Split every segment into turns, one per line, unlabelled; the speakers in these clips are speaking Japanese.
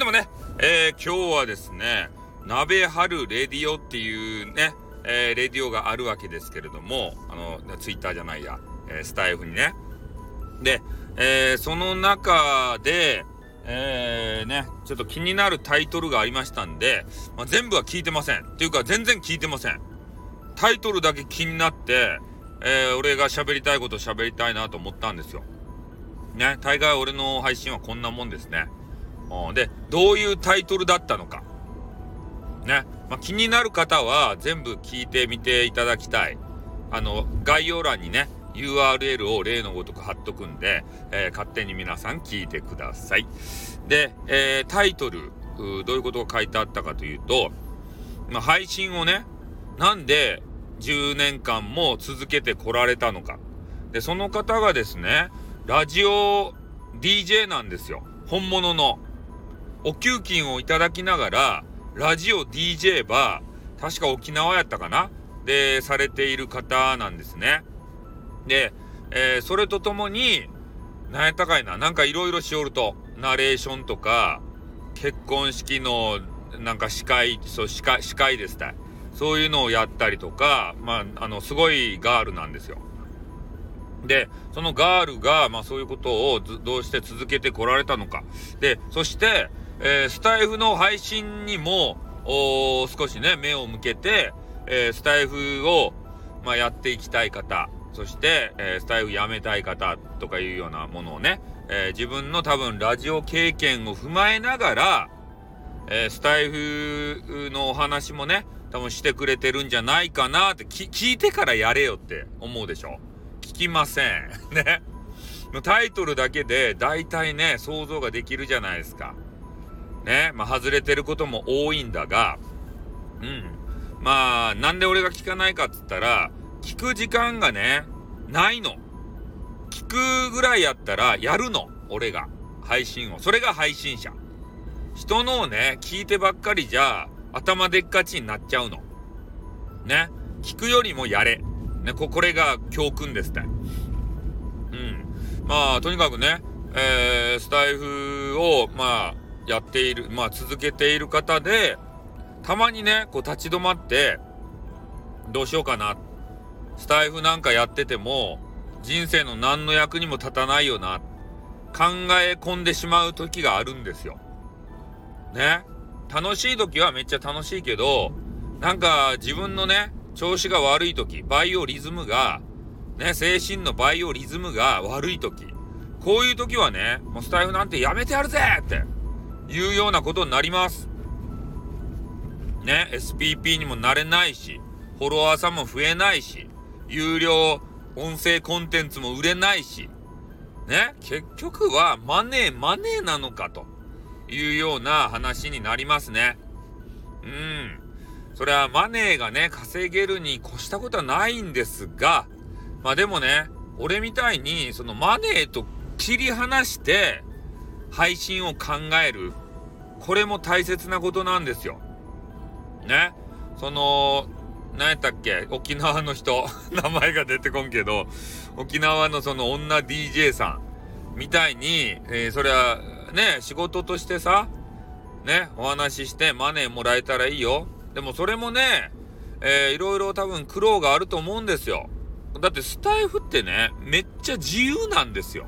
でもね、えー、今日はですね、鍋春レディオっていうね、えー、レディオがあるわけですけれども、あの、ツイッターじゃないや、えー、スタイフにね。で、えー、その中で、えー、ね、ちょっと気になるタイトルがありましたんで、まあ、全部は聞いてません。っていうか、全然聞いてません。タイトルだけ気になって、えー、俺が喋りたいこと喋りたいなと思ったんですよ。ね、大概俺の配信はこんなもんですね。で、どういうタイトルだったのか。ね、まあ、気になる方は全部聞いてみていただきたい。あの、概要欄にね、URL を例のごとく貼っとくんで、えー、勝手に皆さん聞いてください。で、えー、タイトル、どういうことが書いてあったかというと、まあ、配信をね、なんで10年間も続けてこられたのか。で、その方がですね、ラジオ DJ なんですよ。本物の。お給金をいただきながら、ラジオ DJ は、確か沖縄やったかな？で、されている方なんですね。で、えー、それとともに、なんやったかいな、なんかいろいろしおると、ナレーションとか、結婚式の、なんか司会、そう、司会、司会ですたそういうのをやったりとか、まあ、あの、すごいガールなんですよ。で、そのガールが、まあそういうことをどうして続けてこられたのか。で、そして、えー、スタイフの配信にも、少しね、目を向けて、えー、スタイフを、まあ、やっていきたい方、そして、えー、スタイフやめたい方とかいうようなものをね、え、自分の多分ラジオ経験を踏まえながら、え、スタイフのお話もね、多分してくれてるんじゃないかなって聞いてからやれよって思うでしょ聞きません。ね。タイトルだけで大体ね、想像ができるじゃないですか。ね。まあ、外れてることも多いんだが、うん。まあ、なんで俺が聞かないかっつったら、聞く時間がね、ないの。聞くぐらいやったらやるの。俺が。配信を。それが配信者。人のをね、聞いてばっかりじゃ、頭でっかちになっちゃうの。ね。聞くよりもやれ。ね、こ、これが教訓ですね。うん。まあ、とにかくね、えー、スタイフを、まあ、やっている、まあ、続けている方で、たまにね、こう立ち止まって、どうしようかな。スタイフなんかやってても、人生の何の役にも立たないよな。考え込んでしまう時があるんですよ。ね。楽しい時はめっちゃ楽しいけど、なんか自分のね、調子が悪い時、バイオリズムが、ね、精神のバイオリズムが悪い時、こういう時はね、もうスタイフなんてやめてやるぜっていうようなことになります。ね、SPP にもなれないし、フォロワーさんも増えないし、有料音声コンテンツも売れないし、ね、結局はマネーマネーなのかというような話になりますね。うん。それはマネーがね、稼げるに越したことはないんですが、まあでもね、俺みたいに、そのマネーと切り離して、配信を考える。これも大切なことなんですよ。ね？その、何やったっけ？沖縄の人。名前が出てこんけど、沖縄のその女 DJ さん。みたいに、えー、それはね、仕事としてさ、ね、お話ししてマネーもらえたらいいよ。でもそれもね、えー、いろいろ多分苦労があると思うんですよ。だってスタイフってね、めっちゃ自由なんですよ。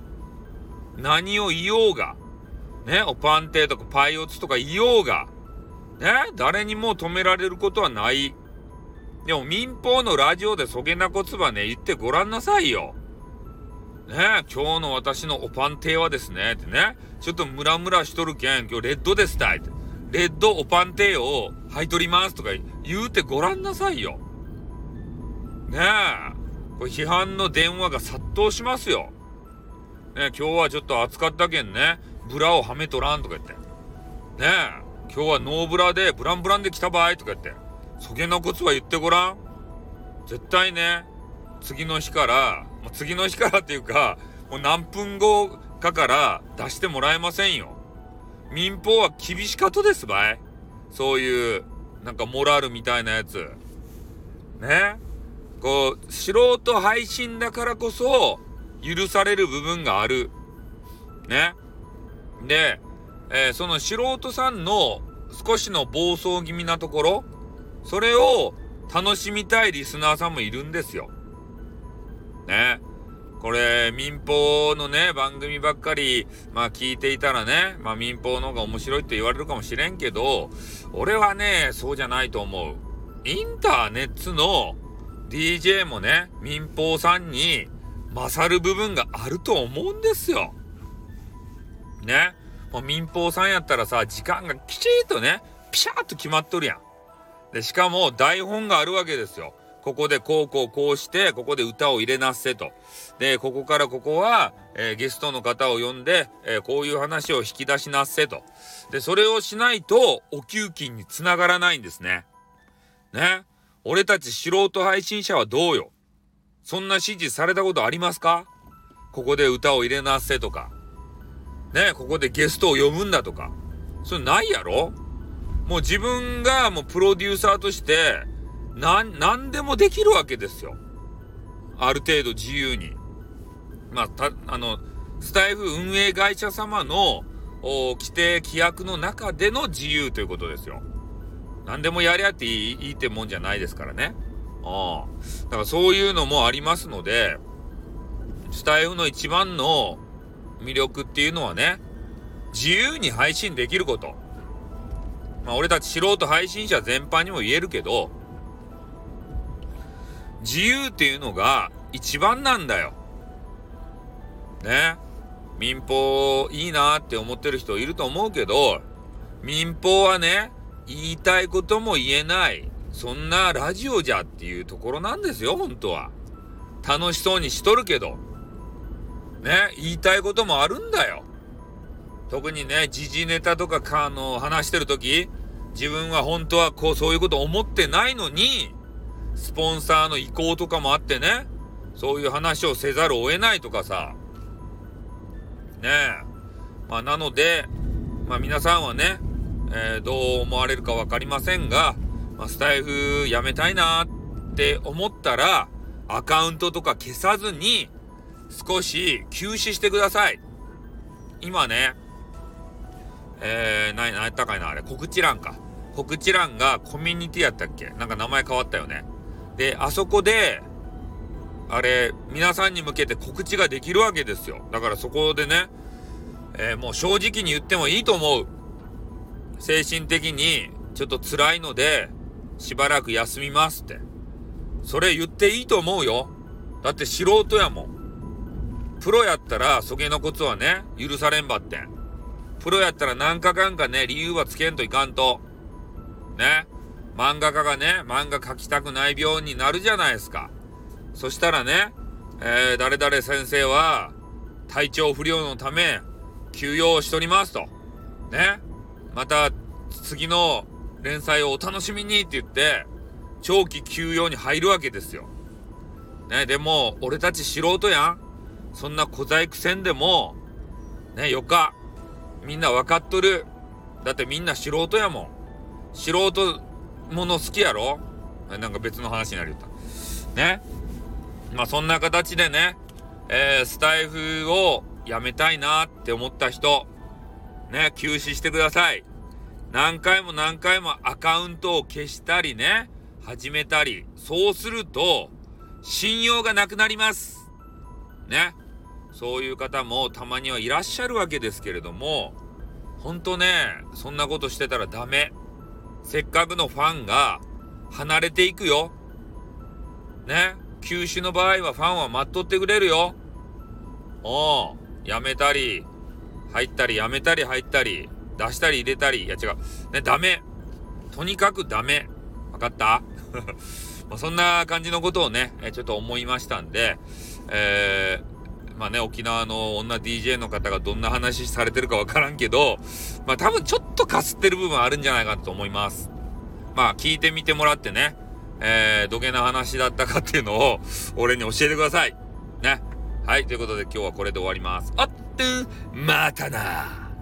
何を言おうが。ね、おパンテとかパイオツとか言おうが。ね、誰にも止められることはない。でも民放のラジオでそげなこつばね、言ってごらんなさいよ。ね今日の私のおパンテはですね、ってね、ちょっとムラムラしとるけん、今日レッドですたいって。レッドおパンテを履いとりますとか言うてごらんなさいよ。ねえ。これ批判の電話が殺到しますよ。ね今日はちょっと暑かったけんね、ブラをはめとらんとか言って。ねえ。今日はノーブラでブランブランで来た場合とか言って。そげなコツは言ってごらん。絶対ね、次の日から、次の日からっていうか、もう何分後かから出してもらえませんよ。民放は厳しかとですばい。そういう、なんかモラルみたいなやつ。ね。こう、素人配信だからこそ、許される部分がある。ね。で、えー、その素人さんの少しの暴走気味なところ、それを楽しみたいリスナーさんもいるんですよ。ね。これ、民放のね、番組ばっかり、まあ聞いていたらね、まあ民放の方が面白いって言われるかもしれんけど、俺はね、そうじゃないと思う。インターネットの DJ もね、民放さんに勝る部分があると思うんですよ。ね。もう民放さんやったらさ、時間がきちっとね、ピシャーっと決まっとるやん。で、しかも台本があるわけですよ。ここでこうこうこうして、ここで歌を入れなせと。で、ここからここは、えー、ゲストの方を呼んで、えー、こういう話を引き出しなせと。で、それをしないと、お給金につながらないんですね。ね。俺たち素人配信者はどうよ？そんな指示されたことありますか？ここで歌を入れなせとか。ね、ここでゲストを呼ぶんだとか。それないやろ？もう自分がもうプロデューサーとして、なん、なんでもできるわけですよ。ある程度自由に。まあ、た、あの、スタイフ運営会社様の規定規約の中での自由ということですよ。何でもやりゃっていいいいってもんじゃないですからね。ああ。だからそういうのもありますので、スタイフの一番の魅力っていうのはね、自由に配信できること。まあ俺たち素人配信者全般にも言えるけど、自由っていうのが一番なんだよ。ね。民放いいなって思ってる人いると思うけど、民放はね、言いたいことも言えない、そんなラジオじゃっていうところなんですよ、本当は。楽しそうにしとるけど。ね、言いたいこともあるんだよ。特にね、時事ネタとかか、あの、話してるとき、自分は本当はこう、そういうこと思ってないのに、スポンサーの意向とかもあってね、そういう話をせざるを得ないとかさ。ねえ。まあ、なので、まあ皆さんはね、えー、どう思われるか分かりませんが、まあ、スタイフやめたいなって思ったら、アカウントとか消さずに、少し休止してください。今ね、えー、な、なったかいな、あれ、告知欄か。告知欄がコミュニティやったっけ？なんか名前変わったよね。で、あそこで、あれ、皆さんに向けて告知ができるわけですよ。だからそこでね、えー、もう正直に言ってもいいと思う。精神的にちょっと辛いので、しばらく休みますって。それ言っていいと思うよ。だって素人やもん。プロやったら、そげのコツはね、許されんばって。プロやったら何かかんかね、理由はつけんといかんと。ね。漫画家がね、漫画描きたくない病になるじゃないですか。そしたらね、えー、誰々先生は、体調不良のため、休養しとりますと。ね。また次の連載をお楽しみにって言って、長期休養に入るわけですよ。ね、でも、俺たち素人やん。そんな小細工せんでも、ね、よか。みんな分かっとる。だってみんな素人やもん。素人もの好きやろ？なんか別の話になりよった。ね。まあそんな形でね、えー、スタイフをやめたいなって思った人、ね、休止してください。何回も何回もアカウントを消したりね、始めたり、そうすると、信用がなくなります。ね。そういう方もたまにはいらっしゃるわけですけれども、ほんとね、そんなことしてたらダメ。せっかくのファンが離れていくよ。ね？休止の場合はファンは待っとってくれるよ。おう、やめたり、入ったりやめたり入ったり、出したり入れたり、いや違う。ね、ダメ。とにかくダメ。わかった？まそんな感じのことをね、ちょっと思いましたんで、えー、まあね、沖縄の女 DJ の方がどんな話されてるかわからんけど、まあ多分ちょっとかすってる部分あるんじゃないかと思います。まあ聞いてみてもらってね、えー、どげな話だったかっていうのを、俺に教えてください。ね。はい、ということで今日はこれで終わります。あっと、またな